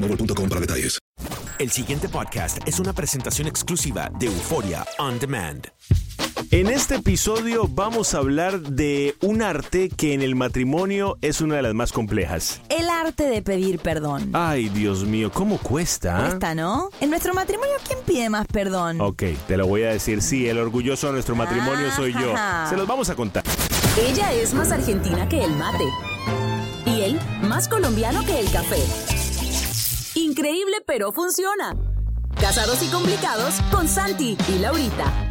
boostmobile.com para detalles. El siguiente podcast es una presentación exclusiva de Euforia On Demand. En este episodio vamos a hablar de un arte que en el matrimonio es una de las más complejas. El arte de pedir perdón. Ay, Dios mío, ¿cómo cuesta? Cuesta, ¿no? En nuestro matrimonio, ¿quién pide más perdón? Ok, te lo voy a decir. Sí, el orgulloso de nuestro matrimonio soy yo. Se los vamos a contar. Ella es más argentina que el mate. Y él, más colombiano que el café. Increíble, pero funciona. Casados y complicados con Santi y Laurita.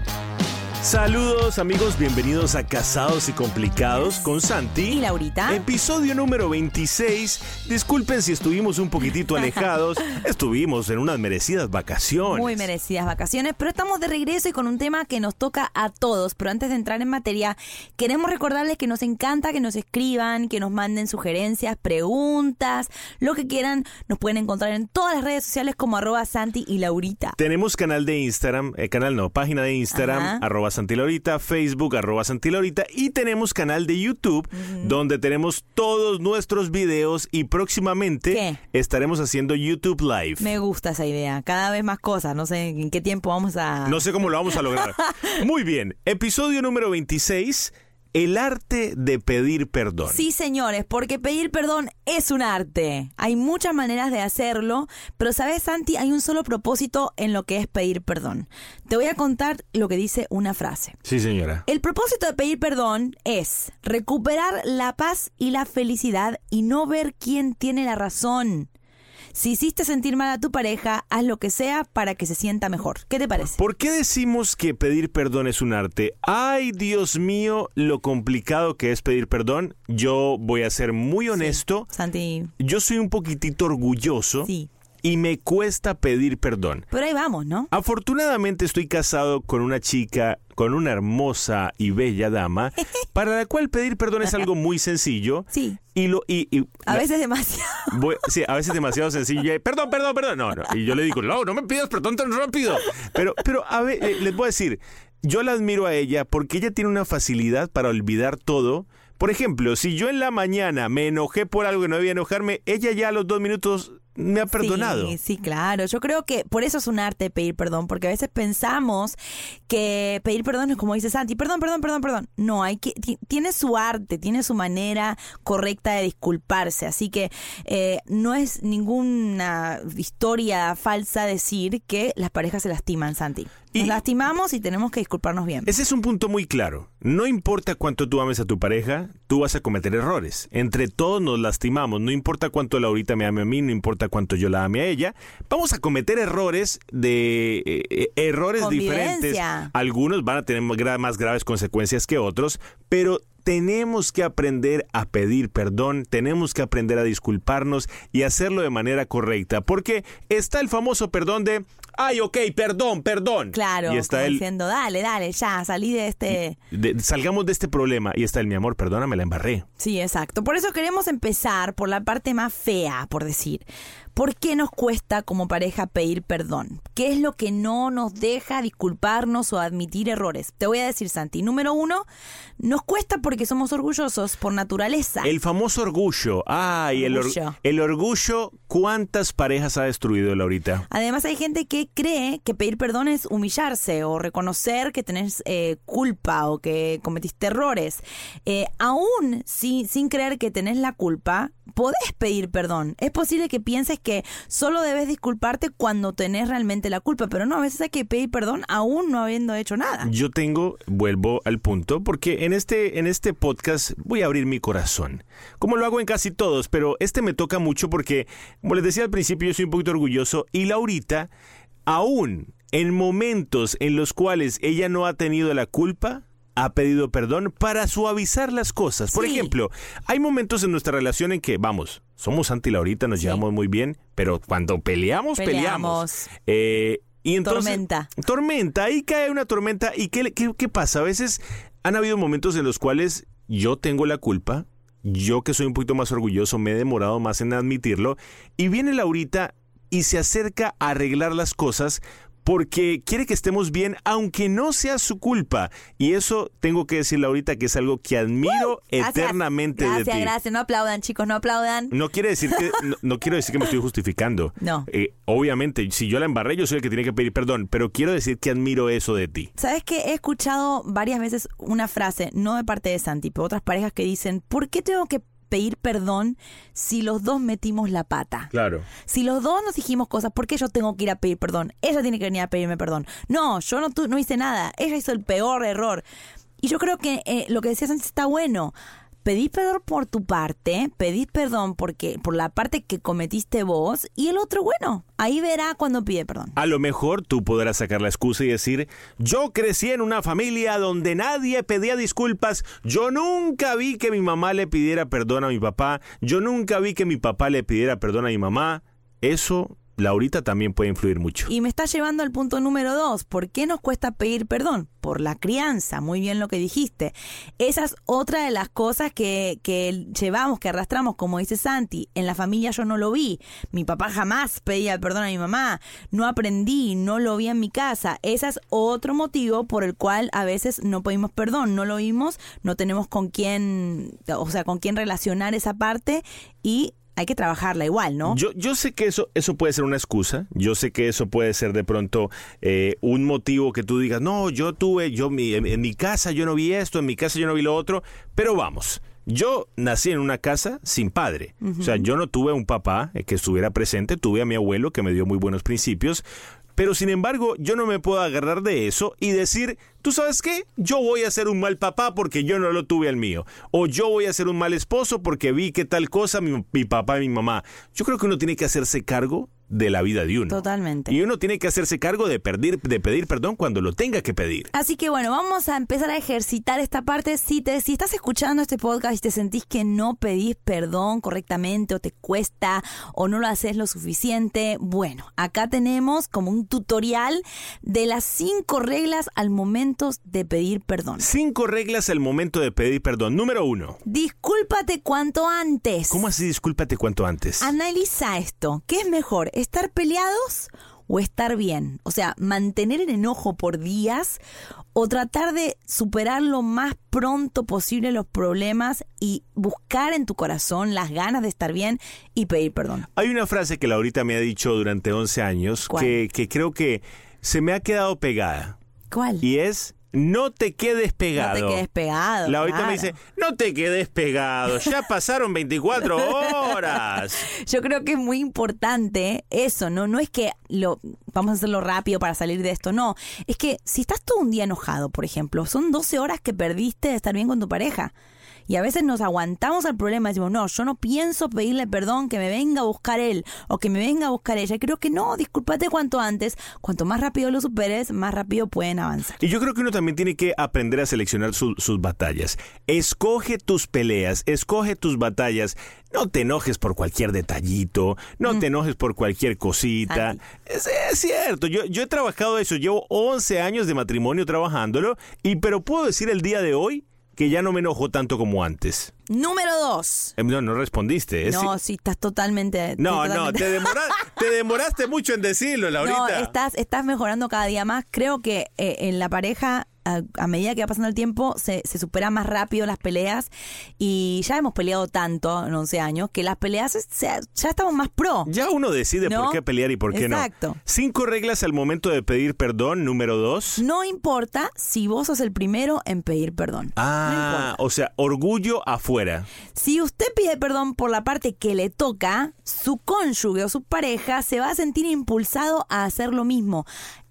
Saludos amigos, bienvenidos a Casados y Complicados con Santi. ¿Y Laurita? Episodio número 26. Disculpen si estuvimos un poquitito alejados. Estuvimos en unas merecidas vacaciones. Muy merecidas vacaciones, pero estamos de regreso y con un tema que nos toca a todos. Pero antes de entrar en materia, queremos recordarles que nos encanta que nos escriban, que nos manden sugerencias, preguntas, lo que quieran. Nos pueden encontrar en todas las redes sociales como arroba Santi y Laurita. Tenemos canal de Instagram, eh, canal no, página de Instagram, Ajá. arroba Santilorita, Facebook, arroba Santilorita y tenemos canal de YouTube donde tenemos todos nuestros videos y próximamente ¿Qué? estaremos haciendo YouTube Live. Me gusta esa idea. Cada vez más cosas. No sé en qué tiempo vamos a... No sé cómo lo vamos a lograr. Muy bien, episodio número 26, el arte de pedir perdón. Sí, señores, porque pedir perdón es un arte. Hay muchas maneras de hacerlo, pero sabes, Santi, hay un solo propósito en lo que es pedir perdón. Te voy a contar lo que dice una frase. Sí, señora. El propósito de pedir perdón es recuperar la paz y la felicidad y no ver quién tiene la razón. Si hiciste sentir mal a tu pareja, haz lo que sea para que se sienta mejor. ¿Qué te parece? ¿Por qué decimos que pedir perdón es un arte? Ay, Dios mío, lo complicado que es pedir perdón. Yo voy a ser muy honesto. Santi, Yo soy un poquitito orgulloso sí. Y me cuesta pedir perdón. Pero ahí vamos, ¿no? Afortunadamente estoy casado con una chica, con una hermosa y bella dama, para la cual pedir perdón es algo muy sencillo. Sí. Y lo y, y- A la- veces demasiado. voy- sí, a veces demasiado sencillo. y, Perdón, perdón, perdón. No, no. Y yo le digo, no, no me pidas perdón tan rápido. Pero, pero a ver, eh, les voy a decir, yo la admiro a ella porque ella tiene una facilidad para olvidar todo. Por ejemplo, si yo en la mañana me enojé por algo que no debía enojarme, ella ya a los dos minutos me ha perdonado. Sí, sí, claro. Yo creo que por eso es un arte pedir perdón, porque a veces pensamos que pedir perdón es como dice Santi, perdón, perdón, perdón, perdón. No, hay que ti- tiene su arte, tiene su manera correcta de disculparse, así que eh, no es ninguna historia falsa decir que las parejas se lastiman, Santi. Nos lastimamos y tenemos que disculparnos bien. Ese es un punto muy claro. No importa cuánto tú ames a tu pareja, tú vas a cometer errores. Entre todos nos lastimamos. No importa cuánto Laurita me ame a mí, no importa cuánto yo la ame a ella. Vamos a cometer errores de eh, eh, errores diferentes. Algunos van a tener más graves consecuencias que otros, pero tenemos que aprender a pedir perdón, tenemos que aprender a disculparnos y hacerlo de manera correcta, porque está el famoso perdón de, ay, ok, perdón, perdón. Claro, y está diciendo, dale, dale, ya, salí de este... salgamos de este problema y está el, mi amor, perdóname, la embarré. Sí, exacto. Por eso queremos empezar por la parte más fea, por decir. ¿Por qué nos cuesta como pareja pedir perdón? ¿Qué es lo que no nos deja disculparnos o admitir errores? Te voy a decir, Santi. Número uno, nos cuesta porque somos orgullosos por naturaleza. El famoso orgullo. Ay, el orgullo. El, orgullo, ¿cuántas parejas ha destruido Laurita? Además, hay gente que cree que pedir perdón es humillarse o reconocer que tenés eh, culpa o que cometiste errores. Eh, aún sin creer que tenés la culpa, podés pedir perdón. Es posible que pienses que solo debes disculparte cuando tenés realmente la culpa, pero no, a veces hay que pedir perdón aún no habiendo hecho nada. Yo tengo, vuelvo al punto, porque en este, en este podcast voy a abrir mi corazón, como lo hago en casi todos, pero este me toca mucho porque, como les decía al principio, yo soy un poquito orgulloso y Laurita, aún en momentos en los cuales ella no ha tenido la culpa, ha pedido perdón para suavizar las cosas. Por ejemplo, hay momentos en nuestra relación en que, vamos, somos Santi y Laurita, nos llevamos muy bien, pero cuando peleamos, peleamos. Eh, y entonces, tormenta. Tormenta, ahí cae una tormenta. ¿Y qué, qué, qué pasa? A veces han habido momentos en los cuales yo tengo la culpa, yo que soy un poquito más orgulloso, me he demorado más en admitirlo, y viene Laurita y se acerca a arreglar las cosas porque quiere que estemos bien, aunque no sea su culpa. Y eso tengo que decirle ahorita que es algo que admiro eternamente de ti. Gracias, gracias. No aplaudan, chicos, no aplaudan. No quiere decir que, no, quiero decir que me estoy justificando. No. Eh, obviamente, si yo la embarré, yo soy el que tiene que pedir perdón, pero quiero decir que admiro eso de ti. ¿Sabes que He escuchado varias veces una frase, no de parte de Santi, pero otras parejas que dicen, ¿por qué tengo que pedir perdón si los dos metimos la pata. Claro. Si los dos nos dijimos cosas, ¿por qué yo tengo que ir a pedir perdón? Ella tiene que venir a pedirme perdón. No, yo no, no hice nada. Ella hizo el peor error. Y yo creo que eh, lo que decías antes está bueno pedís perdón por tu parte, pedís perdón porque por la parte que cometiste vos y el otro, bueno, ahí verá cuando pide perdón. A lo mejor tú podrás sacar la excusa y decir, yo crecí en una familia donde nadie pedía disculpas, yo nunca vi que mi mamá le pidiera perdón a mi papá, yo nunca vi que mi papá le pidiera perdón a mi mamá. Eso Laurita también puede influir mucho. Y me está llevando al punto número dos. ¿Por qué nos cuesta pedir perdón? Por la crianza, muy bien lo que dijiste. Esa es otra de las cosas que, que llevamos, que arrastramos, como dice Santi. En la familia yo no lo vi. Mi papá jamás pedía perdón a mi mamá. No aprendí, no lo vi en mi casa. Ese es otro motivo por el cual a veces no pedimos perdón. No lo vimos, no tenemos con quién, o sea, con quién relacionar esa parte y hay que trabajarla igual, ¿no? Yo, yo sé que eso, eso puede ser una excusa, yo sé que eso puede ser de pronto eh, un motivo que tú digas, no, yo tuve, yo en, mi casa yo no vi esto, en mi casa yo no vi lo otro, pero vamos. Yo nací en una casa sin padre. O sea, yo no tuve un papá eh, que estuviera presente, tuve a mi abuelo que me dio muy buenos principios, pero sin embargo, yo no me puedo agarrar de eso y decir, ¿tú sabes qué? Yo voy a ser un mal papá porque yo no lo tuve al mío. O yo voy a ser un mal esposo porque vi que tal cosa mi, mi papá y mi mamá. Yo creo que uno tiene que hacerse cargo de la vida de uno. Totalmente. Y uno tiene que hacerse cargo de, pedir, de pedir perdón cuando lo tenga que pedir. Así que bueno, vamos a empezar a ejercitar esta parte. Si, te, si estás escuchando este podcast y te sentís que no pedís perdón correctamente o te cuesta o no lo haces lo suficiente, bueno, acá tenemos como un tutorial de las cinco reglas al momento de pedir perdón. Cinco reglas al momento de pedir perdón. Número uno. Discúlpate cuanto antes. ¿Cómo así discúlpate cuanto antes? Analiza esto. ¿Qué es mejor? Estar peleados o estar bien. O sea, mantener el enojo por días o tratar de superar lo más pronto posible los problemas y buscar en tu corazón las ganas de estar bien y pedir perdón. Hay una frase que Laurita me ha dicho durante 11 años que, que creo que se me ha quedado pegada. ¿Cuál? Y es, no te quedes pegado. No te quedes pegado. La ahorita claro. me dice, no te quedes pegado, ya pasaron 24 horas. Yo creo que es muy importante eso, ¿no? No es que lo vamos a hacerlo rápido para salir de esto, no. Es que si estás todo un día enojado, por ejemplo, son 12 horas que perdiste de estar bien con tu pareja. Y a veces nos aguantamos al problema y decimos, no, yo no pienso pedirle perdón, que me venga a buscar él o que me venga a buscar ella. Y creo que no, discúlpate cuanto antes. Cuanto más rápido lo superes, más rápido pueden avanzar. Y yo creo que uno también tiene que aprender a seleccionar su- sus batallas. Escoge tus peleas, escoge tus batallas. No te enojes por cualquier detallito, no te enojes por cualquier cosita. Es, es cierto, yo, yo he trabajado eso, llevo 11 años de matrimonio trabajándolo, y pero puedo decir el día de hoy que ya no me enojo tanto como antes. Número dos. Eh, No, no respondiste. ¿eh? No, Sí. estás totalmente. no, no, totalmente- te, demora- te demoraste mucho en decirlo, Laurita. No, estás, estás mejorando cada día más. Creo que eh, en la pareja, a, a medida que va pasando el tiempo, se, se superan más rápido las peleas. Y ya hemos peleado tanto en 11 años que las peleas se- ya estamos más pro. Ya uno decide ¿No? por qué pelear y por qué Exacto. no. Cinco reglas al momento de pedir perdón, número dos. No importa si vos sos el primero en pedir perdón. No Ah, importa. o sea, orgullo afuera. Si usted pide perdón por la parte que le toca, su cónyuge o su pareja se va a sentir impulsado a hacer lo mismo.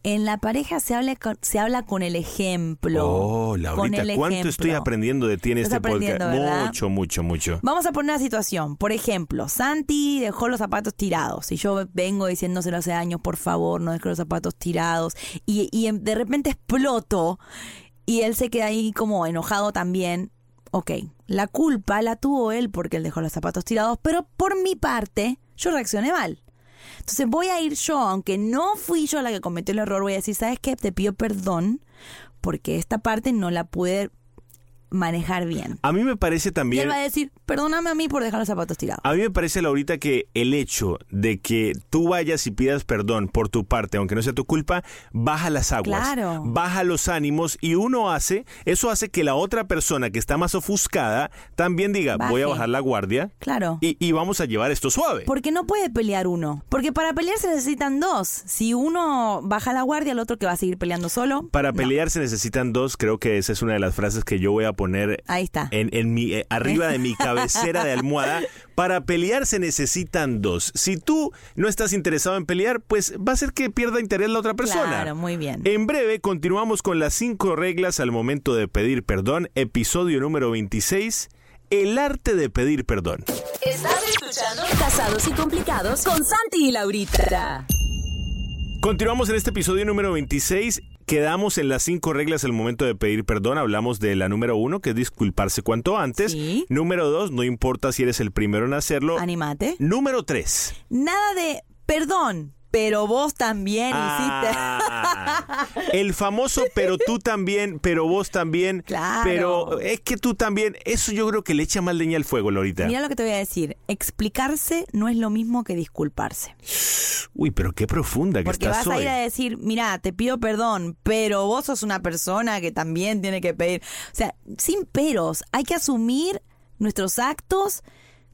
En la pareja se habla con, se habla con el ejemplo. Oh, Con Laurita, el ¿cuánto ejemplo. estoy aprendiendo de ti en este podcast? Mucho, mucho, mucho. Vamos a poner una situación. Por ejemplo, Santi dejó los zapatos tirados. Y yo vengo diciéndoselo hace años, por favor, no dejes los zapatos tirados. Y, y de repente exploto. Y él se queda ahí como enojado también. Ok, la culpa la tuvo él porque él dejó los zapatos tirados. Pero por mi parte, yo reaccioné mal. Entonces voy a ir yo, aunque no fui yo la que cometió el error, voy a decir, ¿sabes qué? Te pido perdón porque esta parte no la pude manejar bien. A mí me parece Y también... él va a decir, perdóname a mí por dejar los zapatos tirados. A mí me parece, Laurita, que el hecho de que tú vayas y pidas perdón por tu parte, aunque no sea tu culpa, baja las aguas, Claro. baja los ánimos y uno hace, eso hace que la otra persona que está más ofuscada también diga, voy a bajar la guardia Claro. y, y vamos a llevar esto suave. Porque no puede pelear uno. Porque para pelear se necesitan dos. Si uno baja la guardia, el otro que va a seguir peleando solo. Para no. pelear se necesitan dos, creo que esa es una de las frases que yo voy a poner Ahí está. en, en mi, eh, arriba de mi cabecera de almohada. Para pelear se necesitan dos. Si tú no estás interesado en pelear, pues va a ser que pierda interés la otra persona. Claro, muy bien. En breve continuamos con las cinco reglas al momento de pedir perdón, episodio número 26, el arte de pedir perdón. Estás escuchando Casados y Complicados con Santi y Laurita. Continuamos en este episodio número 26. Quedamos en las cinco reglas al momento de pedir perdón. Hablamos de la número uno, que es disculparse cuanto antes. Sí. Número dos, no importa si eres el primero en hacerlo. Anímate. Número tres. Nada de perdón, pero vos también Ah, el famoso pero tú también, pero vos también. Claro. Pero es que tú también. Eso yo creo que le echa más leña al fuego, Lorita. hiciste. Mira lo que te voy a decir. Explicarse no es lo mismo que disculparse. Uy, pero qué profunda que Porque estás vas a ir a decir, mira, te pido perdón, pero vos sos una persona que también tiene que pedir. O sea, sin peros, hay que asumir nuestros actos.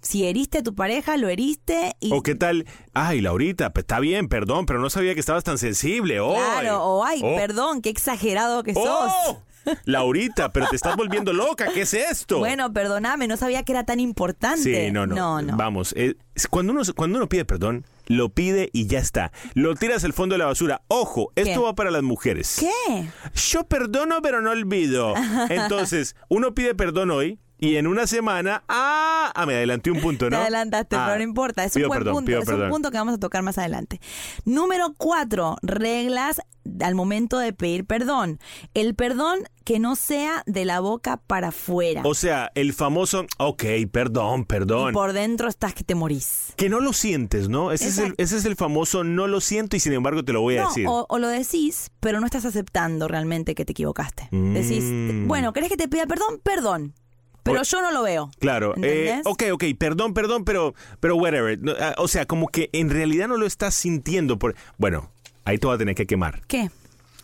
Si heriste a tu pareja, lo heriste y O qué tal, ay, Laurita, pues, está bien, perdón, pero no sabía que estabas tan sensible. Hoy. claro, o ay, Oh. perdón, qué exagerado que sos. ¡Oh! Laurita, pero te estás volviendo loca, ¿qué es esto? Bueno, perdóname, no sabía que era tan importante. Sí, no, no. No, no. Vamos, eh, cuando, uno, cuando uno pide perdón, lo pide y ya está. Lo tiras al fondo de la basura. Ojo, esto va para las mujeres. ¿Qué? Yo perdono, pero no olvido. Entonces, uno pide perdón hoy y en una semana, ah, ah, me adelanté un punto, ¿no? Te adelantaste, Ah, pero no importa. Es un buen perdón, punto. Es perdón. un punto que vamos a tocar más adelante. Número cuatro, reglas al momento de pedir perdón. El perdón que no sea de la boca para afuera. O sea, el famoso, ok, perdón, y perdón. por dentro estás que te morís. Que no lo sientes, ¿no? Ese es, el, ese es el famoso no lo siento y sin embargo te lo voy a decir. o, o lo decís, pero no estás aceptando realmente que te equivocaste. Mm. Decís, bueno, ¿querés que te pida perdón? Perdón. Pero O- yo no lo veo. Claro, eh, ok, ok, perdón, perdón, pero, pero whatever. No, ah, o sea, como que en realidad no lo estás sintiendo. Por... Bueno, ahí te voy a tener que quemar. ¿Qué?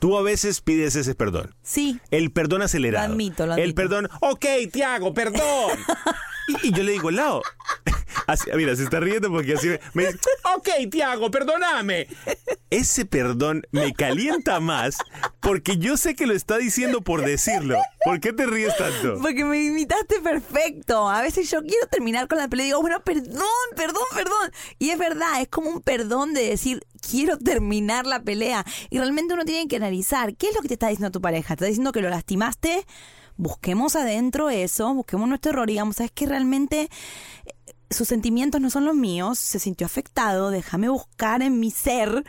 Tú a veces pides ese perdón. Sí. El perdón acelerado. Lo admito, lo El admito. perdón, ok, Tiago, perdón. y, yo le digo, Lao. mira, se está riendo porque así me- me dice, ok, Tiago, perdóname. ese perdón me calienta más porque yo sé que lo está diciendo por decirlo. ¿Por qué te ríes tanto? Porque me imitaste perfecto. A veces yo quiero terminar con la pelea y digo, bueno, perdón, perdón, perdón. Y es verdad, es como un perdón de decir, quiero terminar la pelea. Y realmente uno tiene que analizar, ¿qué es lo que te está diciendo tu pareja? ¿Te está diciendo que lo lastimaste? Busquemos adentro eso, busquemos nuestro error y digamos, ¿sabes que realmente eh, sus sentimientos no son los míos? Se sintió afectado, déjame buscar en mi ser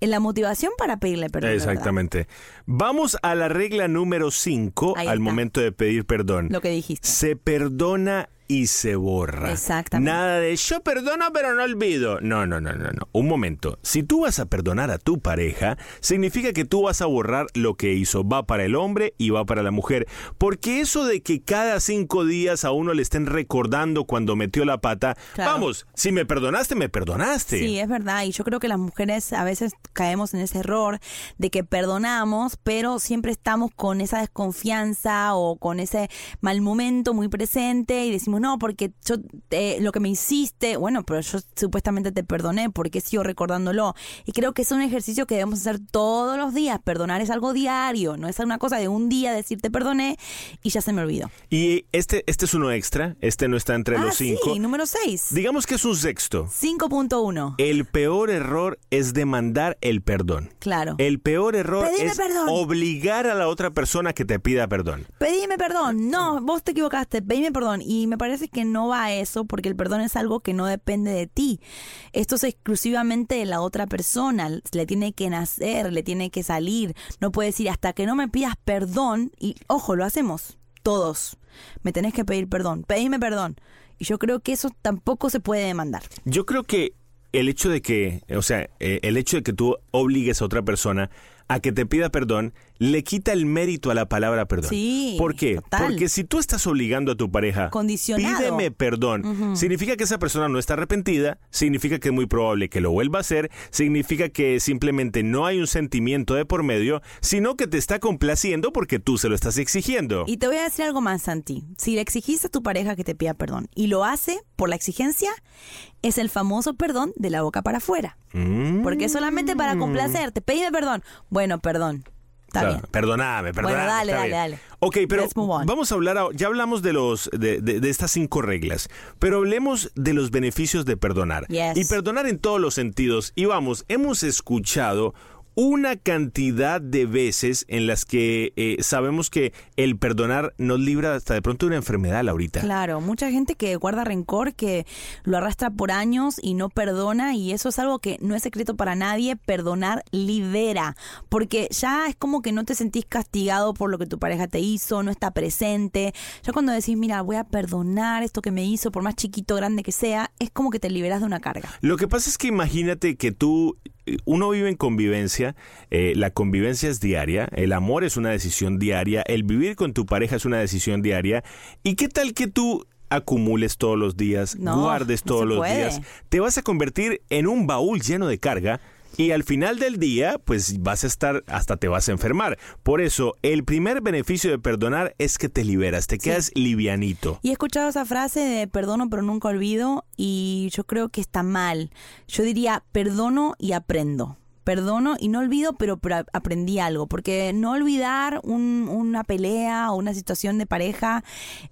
en la motivación para pedirle perdón. Exactamente. Vamos a la regla número 5 al momento de pedir perdón. Lo que dijiste. Se perdona y se borra. Exactamente. Nada de yo perdono pero no olvido. No, no, no, no, no. Un momento. Si tú vas a perdonar a tu pareja, significa que tú vas a borrar lo que hizo. Va para el hombre y va para la mujer. Porque eso de que cada cinco días a uno le estén recordando cuando metió la pata, vamos, si me perdonaste, me perdonaste. Sí, es verdad. Y yo creo que las mujeres a veces caemos en ese error de que perdonamos, pero siempre estamos con esa desconfianza o con ese mal momento muy presente y decimos, no, porque yo lo que me hiciste, bueno, pero yo supuestamente te perdoné, porque sigo recordándolo? Y creo que es un ejercicio que debemos hacer todos los días. Perdonar es algo diario, no es una cosa de un día decir te perdoné y ya se me olvidó. Y este, este es uno extra, este no está entre ah, los cinco. Sí, número seis. Digamos que es un sexto. 5.1. El peor error es demandar el perdón. Claro. El peor error es obligar a la otra persona que te pida perdón. Pedime perdón. No, vos te equivocaste. Pedime perdón. Y me parece parece que no va a eso porque el perdón es algo que no depende de ti. Esto es exclusivamente de la otra persona. Le tiene que nacer, le tiene que salir. No puedes decir hasta que no me pidas perdón. Y ojo, lo hacemos todos. Me tenés que pedir perdón. Pedime perdón. Y yo creo que eso tampoco se puede demandar. Yo creo que el hecho de que, o sea, eh, el hecho de que tú obligues a otra persona a que te pida perdón le quita el mérito a la palabra perdón. Sí. ¿Por qué? Porque si tú estás obligando a tu pareja, pídeme perdón, significa que esa persona no está arrepentida, significa que es muy probable que lo vuelva a hacer, significa que simplemente no hay un sentimiento de por medio, sino que te está complaciendo porque tú se lo estás exigiendo. Y te voy a decir algo más, Santi. Si le exigiste a tu pareja que te pida perdón y lo hace por la exigencia, es el famoso perdón de la boca para afuera. Mm. Porque solamente para complacerte, pídeme perdón. Bueno, perdón. Está Perdóname, perdóname. Bueno, dale, dale, dale. Ok, pero vamos a hablar, ya hablamos de los de, de, estas cinco reglas, pero hablemos de los beneficios de perdonar. Y perdonar en todos los sentidos. Y vamos, hemos escuchado una cantidad de veces en las que eh, sabemos que el perdonar nos libra hasta de pronto de una enfermedad, Laurita. Claro, mucha gente que guarda rencor, que lo arrastra por años y no perdona, y eso es algo que no es secreto para nadie, perdonar libera, porque ya es como que no te sentís castigado por lo que tu pareja te hizo, no está presente, ya cuando decís, mira, voy a perdonar esto que me hizo, por más chiquito o grande que sea, es como que te liberas de una carga. Lo que pasa es que imagínate que tú uno vive en convivencia, eh, la convivencia es diaria, el amor es una decisión diaria, el vivir con tu pareja es una decisión diaria. ¿Y qué tal que tú acumules todos los días, guardes todos los días? Te vas a convertir en un baúl lleno de carga y al final del día, pues vas a estar, hasta te vas a enfermar. Por eso, el primer beneficio de perdonar es que te liberas, te quedas livianito. Y he escuchado esa frase de perdono pero nunca olvido y yo creo que está mal. Yo diría perdono y aprendo perdono y no olvido, pero, aprendí algo, porque no olvidar una pelea o una situación de pareja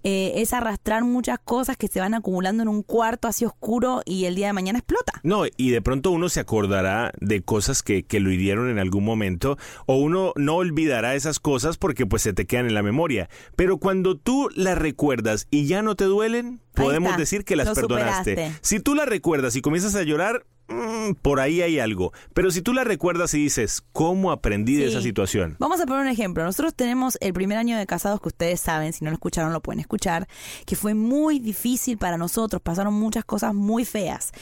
eh, es arrastrar muchas cosas que se van acumulando en un cuarto así oscuro y el día de mañana explota. No, y de pronto uno se acordará de cosas que, que lo hirieron en algún momento o uno no olvidará esas cosas porque pues se te quedan en la memoria. Pero cuando tú las recuerdas y ya no te duelen, podemos decir que las perdonaste. Si tú las recuerdas y comienzas a llorar, Mm, por ahí hay algo. Pero si tú la recuerdas y dices, ¿cómo aprendí de esa situación? Vamos a poner un ejemplo. Nosotros tenemos el primer año de casados que ustedes saben, si no lo escucharon lo pueden escuchar, que fue muy difícil para nosotros, pasaron muchas cosas muy feas.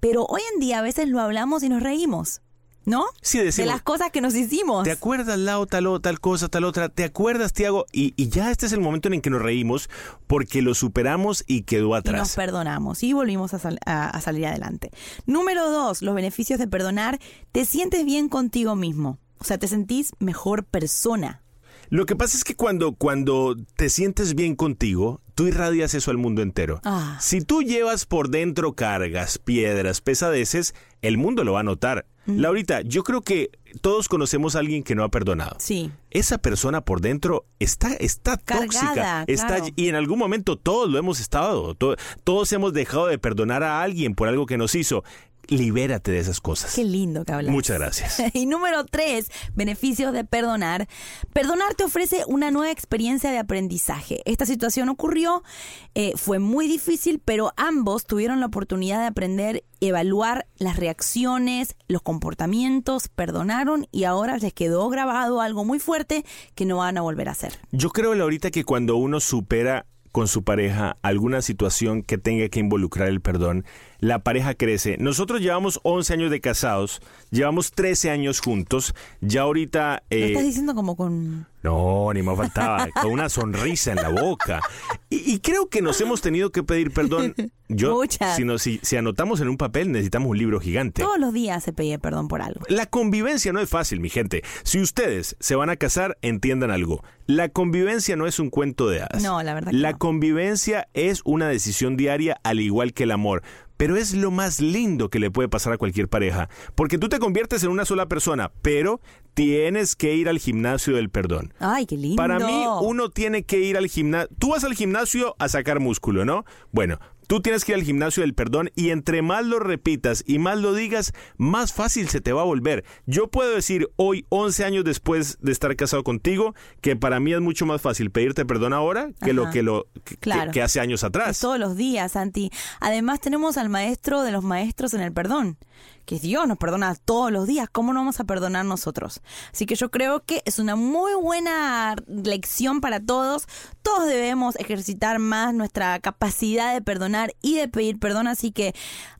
Pero hoy en día a veces lo hablamos y nos reímos. ¿No? Sí, decimos, de las cosas que nos hicimos. ¿Te acuerdas, Lau, tal, tal cosa, tal otra? ¿Te acuerdas, Tiago? Y, y, ya este es el momento en el que nos reímos porque lo superamos y quedó atrás. Y nos perdonamos y volvimos a, a salir adelante. Número dos, los beneficios de perdonar. Te sientes bien contigo mismo. O sea, te sentís mejor persona. Lo que pasa es que cuando, cuando te sientes bien contigo, tú irradias eso al mundo entero. Ah. Si tú llevas por dentro cargas, piedras, pesadeces, el mundo lo va a notar. Laurita, yo creo que todos conocemos a alguien que no ha perdonado. Sí. Esa persona por dentro está, está tóxica. Cargada, Está, claro. Y en algún momento todos lo hemos estado. to- todos hemos dejado de perdonar a alguien por algo que nos hizo. Libérate de esas cosas. Qué lindo que hablas. Muchas gracias. Y número tres, beneficios de perdonar. Perdonar te ofrece una nueva experiencia de aprendizaje. Esta situación ocurrió, eh, fue muy difícil, pero ambos tuvieron la oportunidad de aprender, evaluar las reacciones, los comportamientos, perdonaron y ahora les quedó grabado algo muy fuerte que no van a volver a hacer. Yo creo, Laurita, que cuando uno supera con su pareja alguna situación que tenga que involucrar el perdón, la pareja crece. Nosotros llevamos 11 años de casados, llevamos 13 años juntos, ya ahorita... Lo eh, estás diciendo como con... no, ni más faltaba, con una sonrisa en la boca. Y, y creo que nos hemos tenido que pedir perdón. Yo, Muchas. si, nos- si, si anotamos en un papel, necesitamos un libro gigante. Todos los días se pedía perdón por algo. La convivencia no es fácil, mi gente. Si ustedes se van a casar, entiendan algo. La convivencia no es un cuento de hadas. No, la verdad que La no. convivencia es una decisión diaria al igual que el amor. Pero es lo más lindo que le puede pasar a cualquier pareja. Porque tú te conviertes en una sola persona, pero tienes que ir al gimnasio del perdón. Ay, qué lindo. Para mí, uno tiene que ir al gimnasio. Tú vas al gimnasio a sacar músculo, ¿no? Bueno, tú tienes que ir al gimnasio del perdón y entre más lo repitas y más lo digas, más fácil se te va a volver. Yo puedo decir hoy, 11 años después de estar casado contigo, que para mí es mucho más fácil pedirte perdón ahora que lo que lo que, Claro. que hace años atrás. Todos los días, Santi. Además tenemos al maestro de los maestros en el perdón, que Dios nos perdona todos los días. ¿Cómo no vamos a perdonar nosotros? Así que yo creo que es una muy buena lección para todos. Todos debemos ejercitar más nuestra capacidad de perdonar y de pedir perdón. Así que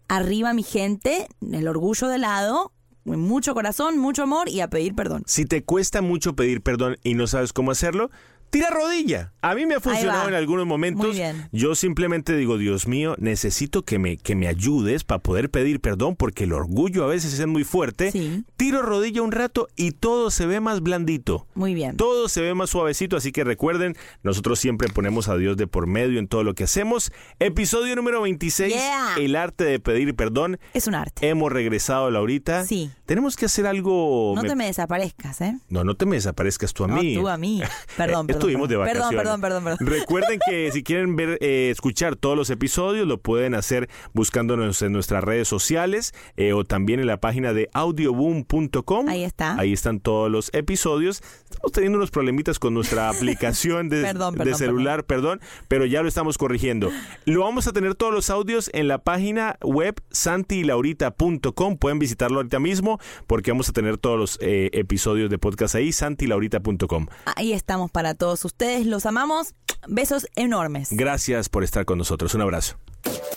arriba mi gente, el orgullo de lado, mucho corazón, mucho amor y a pedir perdón. Si te cuesta mucho pedir perdón y no sabes cómo hacerlo, tira rodilla. A mí me ha funcionado en algunos momentos. Muy bien. Yo simplemente digo, Dios mío, necesito que me, que me ayudes para poder pedir perdón porque el orgullo a veces es muy fuerte. Sí. Tiro rodilla un rato y todo se ve más blandito. Muy bien. Todo se ve más suavecito, así que recuerden, nosotros siempre ponemos a Dios de por medio en todo lo que hacemos. Episodio número 26, Yeah. el arte de pedir perdón. Es un arte. Hemos regresado, Laurita. Sí. Tenemos que hacer algo... No me- te me desaparezcas, ¿eh? no, no te me desaparezcas tú a No, mí. tú a mí. Perdón, perdón. Estuvimos de perdón. vacaciones. Perdón, perdón, perdón, perdón. Recuerden que si quieren ver, eh, escuchar todos los episodios, lo pueden hacer buscándonos en nuestras redes sociales eh, o también en la página de audioboom.com. Ahí está. Ahí están todos los episodios. Estamos teniendo unos problemitas con nuestra aplicación de, Perdón, de perdón, celular, perdón. pero ya lo estamos corrigiendo. Lo vamos a tener todos los audios en la página web santilaurita.com. Pueden visitarlo ahorita mismo porque vamos a tener todos los eh, episodios de podcast ahí, santilaurita.com. Ahí estamos para todos ustedes. Los amamos. Besos enormes. Gracias por estar con nosotros. Un abrazo.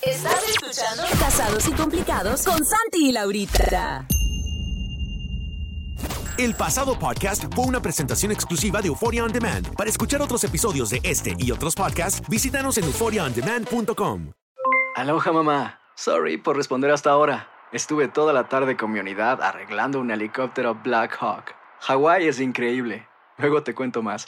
Estás escuchando Casados y Complicados con Santi y Laurita. El pasado podcast fue una presentación exclusiva de Euphoria On Demand. Para escuchar otros episodios de este y otros podcasts, visítanos en euphoriaondemand.com. Aloha mamá. Sorry por responder hasta ahora. Estuve toda la tarde con mi unidad arreglando un helicóptero Black Hawk. Hawái es increíble. Luego te cuento más.